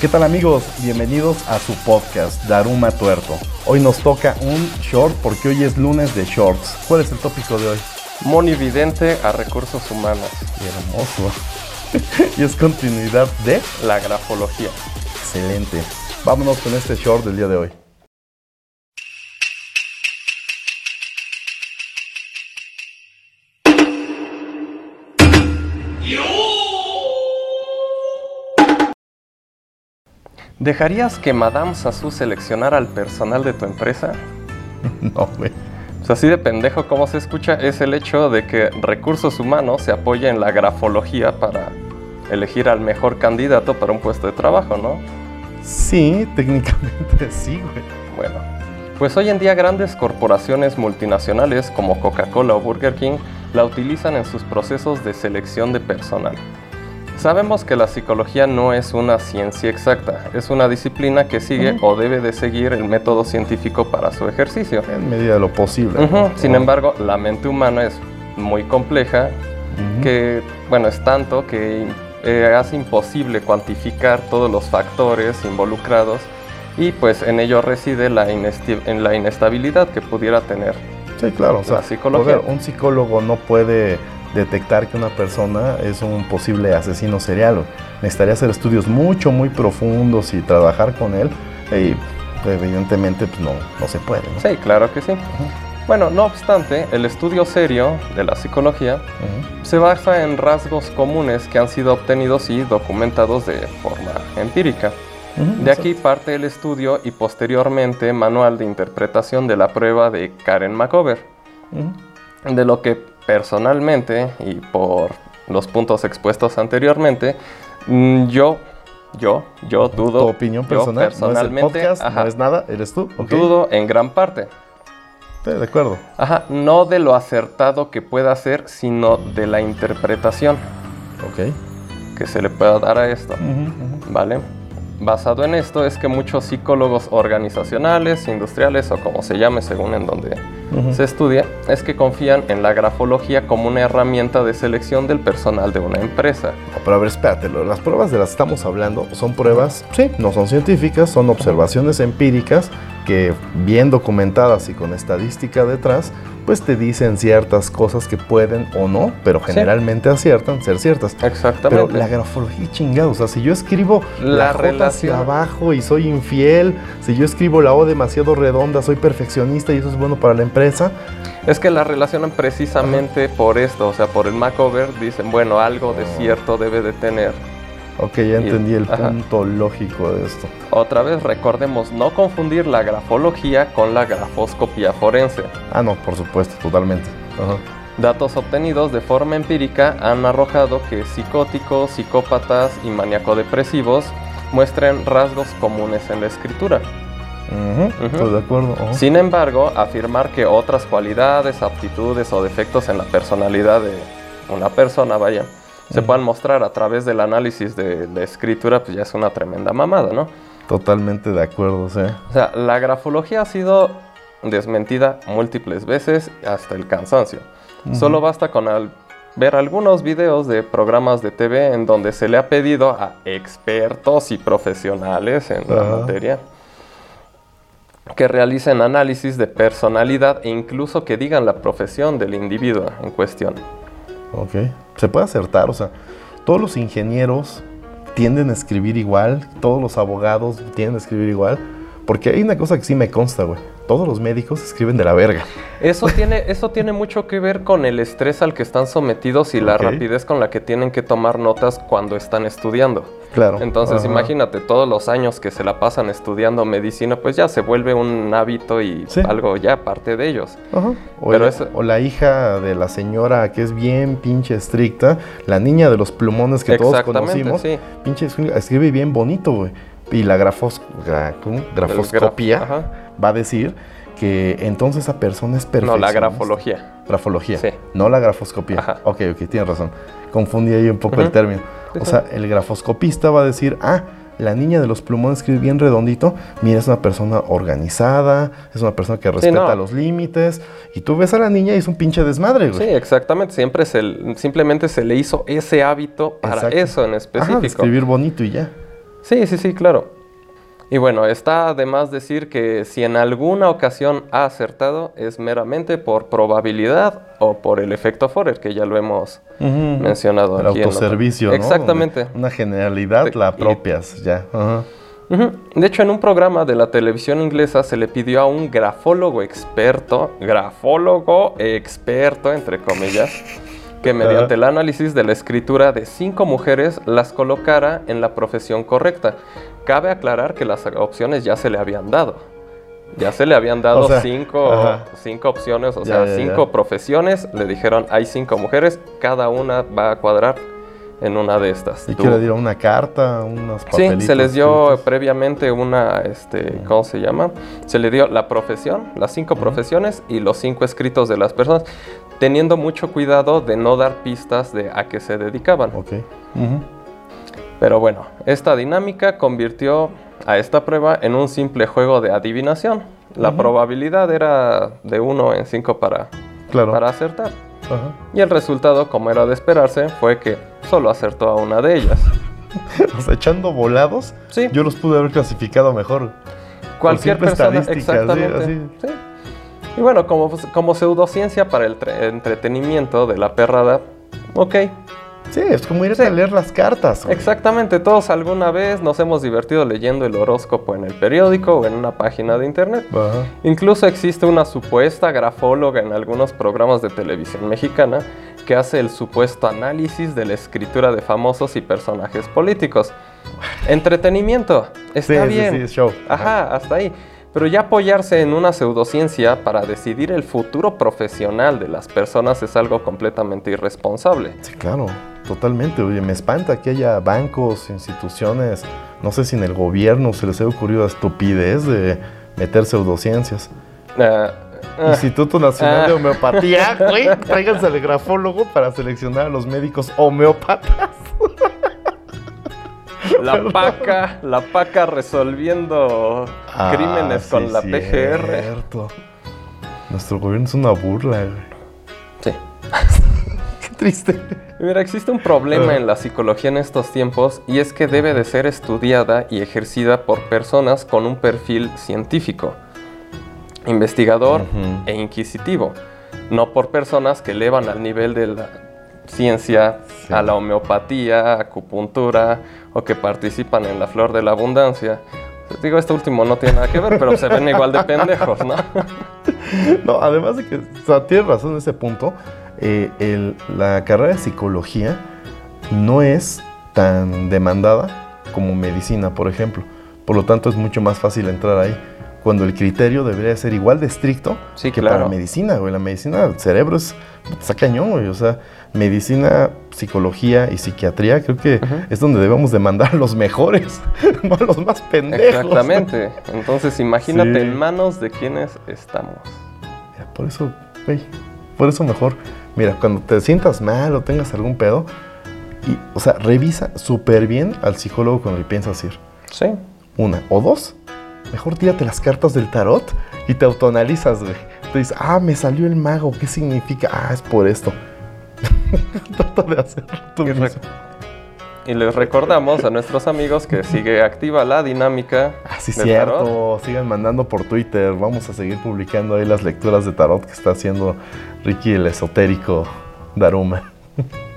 ¿Qué tal amigos? Bienvenidos a su podcast Daruma Tuerto. Hoy nos toca un short porque hoy es lunes de shorts. ¿Cuál es el tópico de hoy? Monividente a recursos humanos. Qué hermoso. y es continuidad de La grafología. Excelente. Vámonos con este short del día de hoy. ¿Dejarías que Madame Sassou seleccionara al personal de tu empresa? no, güey. Pues así de pendejo como se escucha es el hecho de que recursos humanos se apoya en la grafología para elegir al mejor candidato para un puesto de trabajo, ¿no? Sí, técnicamente sí, güey. Bueno, pues hoy en día grandes corporaciones multinacionales como Coca-Cola o Burger King la utilizan en sus procesos de selección de personal. Sabemos que la psicología no es una ciencia exacta, es una disciplina que sigue o debe de seguir el método científico para su ejercicio. En medida de lo posible. Ujú, Sin embargo, la mente humana es muy compleja, Ujú. que, bueno, es tanto que eh, hace imposible cuantificar todos los factores involucrados y pues en ello reside la, en la inestabilidad que pudiera tener. Sí, claro. O sea, La psicología. ver, un psicólogo no puede detectar que una persona es un posible asesino serial. Necesitaría hacer estudios mucho, muy profundos y trabajar con él. Y evidentemente pues, no, no se puede. ¿no? Sí, claro que sí. Bueno, no obstante, el estudio serio de la psicología se basa en rasgos comunes que han sido obtenidos y documentados de forma empírica. De aquí parte el estudio y posteriormente manual de interpretación de la prueba de Karen McCover, de lo que personalmente y por los puntos expuestos anteriormente, mm, yo, yo, yo dudo, Tu opinión yo personal, no es el personalmente, podcast, ajá, no es nada, eres tú. dudo en gran parte. De acuerdo. Ajá, no de lo acertado que pueda ser, sino de la interpretación Ok. que se le pueda dar a esto. ¿Vale? Basado en esto es que muchos psicólogos organizacionales, industriales o como se llame según en donde Se estudia, es que confían en la grafología como una herramienta de selección del personal de una empresa. No, pero a ver, espérate, las pruebas de las que estamos hablando son pruebas, sí, no son científicas, son observaciones empíricas que bien documentadas y con estadística detrás, pues te dicen ciertas cosas que pueden o no, pero generalmente aciertan ser ciertas. Exactamente. Pero la grafología chingada, o sea, si yo escribo La la, J relación- hacia abajo y soy infiel, si yo escribo la O demasiado redonda, soy perfeccionista y eso es bueno para la empresa, Es que la relacionan precisamente por esto, o sea, por el Macover, dicen, bueno, algo de cierto debe de tener. Ok, ya entendí el Ajá. punto lógico de esto. Otra vez recordemos no confundir la grafología con la grafoscopía forense. Ah, no, por supuesto, totalmente. Ajá. Datos obtenidos de forma empírica han arrojado que psicóticos, psicópatas y maníaco-depresivos muestran rasgos comunes en la escritura. Ujú. Estoy de acuerdo. Sin embargo, afirmar que otras cualidades, aptitudes o defectos en la personalidad de una persona, vaya, se puedan mostrar a través del análisis de la escritura, pues ya es una tremenda mamada, ¿no? Totalmente de acuerdo, sí. O sea, la grafología ha sido desmentida múltiples veces hasta el cansancio. Solo basta con al- ver algunos videos de programas de TV en donde se le ha pedido a expertos y profesionales en la materia que realicen análisis de personalidad e incluso que digan la profesión del individuo en cuestión. Ok. Se puede acertar, o sea, todos los ingenieros tienden a escribir igual, todos los abogados tienden a escribir igual, porque hay una cosa que sí me consta, güey. Todos los médicos escriben de la verga. Eso tiene, eso tiene mucho que ver con el estrés al que están sometidos y la rapidez con la que tienen que tomar notas cuando están estudiando. Claro. Entonces, Ajá. imagínate, todos los años que se la pasan estudiando medicina, pues ya se vuelve un hábito y Sí. algo ya parte de ellos. Ajá. O, Pero el- eso- o la hija de la señora que es bien pinche estricta, la niña de los plumones que todos Exactamente, conocimos, sí. pinche escribe bien bonito, güey. Y la grafos, grafoscopía Ajá. va a decir que entonces esa persona es No, perfecta. la grafología. Grafología, Sí. no la grafoscopía. Ajá. Ok, ok, tienes razón. Confundí ahí un poco el término. Sí, O sí. sea, el grafoscopista va a decir, ah, la niña de los plumones escribe bien redondito, mira, es una persona organizada, es una persona que respeta no. los límites, y tú ves a la niña y es un pinche desmadre, Sí, güey. exactamente. Siempre se, simplemente se le hizo ese hábito para Exacto. eso en Ajá, específico. escribir bonito y ya. Sí, sí, sí, claro. Y bueno, está además decir que si en alguna ocasión ha acertado es meramente por probabilidad o por el efecto Forer, que ya lo hemos mencionado el aquí. autoservicio, ¿no? Exactamente. Una generalidad la apropias, ya. De hecho, en un programa de la televisión inglesa se le pidió a un grafólogo experto, grafólogo experto, entre comillas, que mediante el análisis de la escritura de cinco mujeres las colocara en la profesión correcta. Cabe aclarar que las opciones ya se le habían dado. Ya se le habían dado cinco, cinco, opciones, o sea, cinco profesiones. Le dijeron, hay cinco mujeres, cada una va a cuadrar en una de estas. ¿Y qué le dieron? ¿Una carta? ¿Unos papelitos? Sí, se les dio previamente una, este, ¿cómo se llama? Se le dio la profesión, las cinco profesiones y los cinco escritos de las personas, teniendo mucho cuidado de no dar pistas de a qué se dedicaban. Ok. Pero bueno, esta dinámica convirtió a esta prueba en un simple juego de adivinación. La probabilidad era de uno en cinco para, para acertar. Y el resultado, como era de esperarse, fue que solo acertó a una de ellas. o sea, echando volados, sí. yo los pude haber clasificado mejor. Cualquier persona, exactamente. Sí, Y bueno, como, como pseudociencia para el entretenimiento de la perrada, ok, Sí, es como ir a leer las cartas. Exactamente, todos alguna vez nos hemos divertido leyendo el horóscopo en el periódico o en una página de internet. Incluso existe una supuesta grafóloga en algunos programas de televisión mexicana que hace el supuesto análisis de la escritura de famosos y personajes políticos. Entretenimiento, está bien. Sí, sí, show. Ajá, hasta ahí. Pero ya apoyarse en una pseudociencia para decidir el futuro profesional de las personas es algo completamente irresponsable. Sí, claro. Totalmente, oye, me espanta que haya bancos, instituciones, no sé si en el gobierno se les haya ocurrido la estupidez de meter pseudociencias. Ah, ah. Instituto Nacional de ah. Homeopatía, güey, tráiganse al grafólogo para seleccionar a los médicos homeópatas. La paca, la paca resolviendo crímenes con la PGR. Nuestro gobierno es una burla, güey. Sí. Qué triste. Mira, existe un problema en la psicología en estos tiempos y es que debe de ser estudiada y ejercida por personas con un perfil científico, investigador e inquisitivo, no por personas que elevan al nivel de la ciencia a la homeopatía, acupuntura o que participan en la flor de la abundancia. Digo, este último no tiene nada que ver, pero se ven igual de pendejos, ¿no? no, además de que, o sea, tienes razón en ese punto. Eh, la carrera de psicología no es tan demandada como medicina, por ejemplo. Por lo tanto, es mucho más fácil entrar ahí. Cuando el criterio debería ser igual de estricto que para medicina, güey. La medicina, el cerebro es, está cañón, güey. O sea, medicina, psicología y psiquiatría creo que es donde debemos demandar a los mejores, no a los más pendejos. Exactamente. Entonces, imagínate en manos de quienes estamos. por eso, güey, por eso mejor Mira, cuando te sientas mal o tengas algún pedo, y, o sea, revisa súper bien al psicólogo con el que piensas ir. Sí. Una. O dos, mejor tírate las cartas del tarot y te autoanalizas, güey. Te dices, ah, me salió el mago, ¿qué significa? Ah, es por esto. Trata de hacer tu y les recordamos a nuestros amigos que sigue activa la dinámica. Ah, sí, cierto. Sigan mandando por Twitter. Vamos a seguir publicando ahí las lecturas de tarot que está haciendo Ricky el esotérico Daruma.